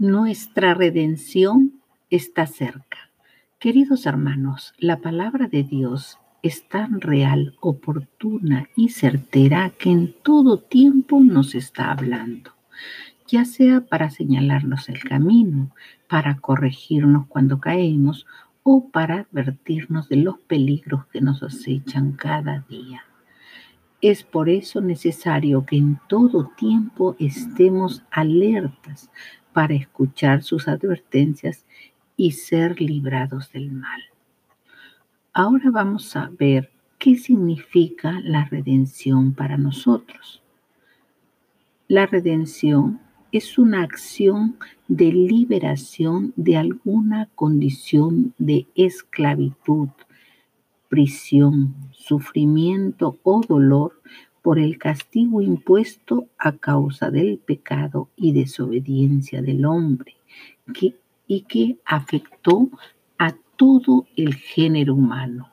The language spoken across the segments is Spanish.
Nuestra redención está cerca. Queridos hermanos, la palabra de Dios es tan real, oportuna y certera que en todo tiempo nos está hablando, ya sea para señalarnos el camino, para corregirnos cuando caemos o para advertirnos de los peligros que nos acechan cada día. Es por eso necesario que en todo tiempo estemos alertas para escuchar sus advertencias y ser librados del mal. Ahora vamos a ver qué significa la redención para nosotros. La redención es una acción de liberación de alguna condición de esclavitud, prisión, sufrimiento o dolor por el castigo impuesto a causa del pecado y desobediencia del hombre y que afectó a todo el género humano.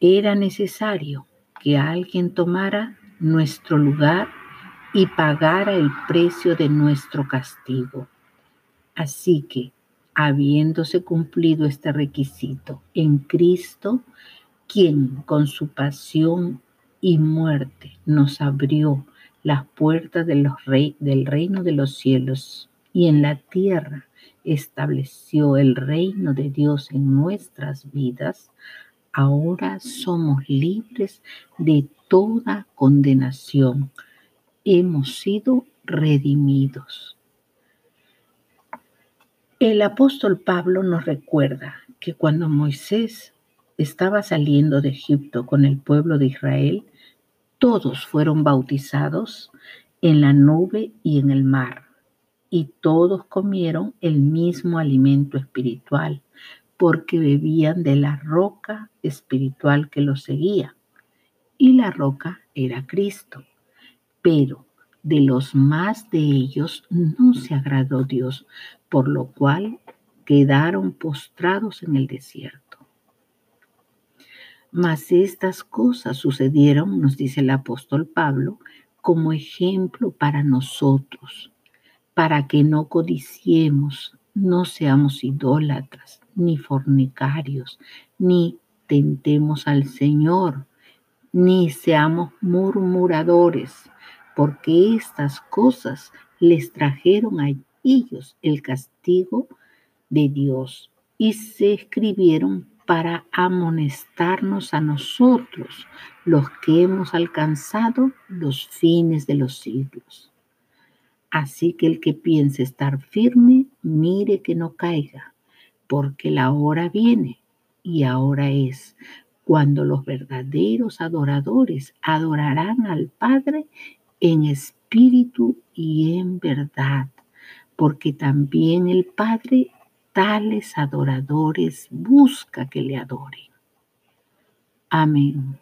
Era necesario que alguien tomara nuestro lugar y pagara el precio de nuestro castigo. Así que, habiéndose cumplido este requisito en Cristo, quien con su pasión y muerte nos abrió las puertas del reino de los cielos y en la tierra estableció el reino de Dios en nuestras vidas, ahora somos libres de toda condenación. Hemos sido redimidos. El apóstol Pablo nos recuerda que cuando Moisés estaba saliendo de Egipto con el pueblo de Israel, todos fueron bautizados en la nube y en el mar, y todos comieron el mismo alimento espiritual, porque bebían de la roca espiritual que los seguía, y la roca era Cristo. Pero de los más de ellos no se agradó Dios, por lo cual quedaron postrados en el desierto. Mas estas cosas sucedieron, nos dice el apóstol Pablo, como ejemplo para nosotros, para que no codiciemos, no seamos idólatras, ni fornicarios, ni tentemos al Señor, ni seamos murmuradores, porque estas cosas les trajeron a ellos el castigo de Dios y se escribieron para amonestarnos a nosotros, los que hemos alcanzado los fines de los siglos. Así que el que piense estar firme, mire que no caiga, porque la hora viene y ahora es cuando los verdaderos adoradores adorarán al Padre en espíritu y en verdad, porque también el Padre tales adoradores busca que le adoren. Amén.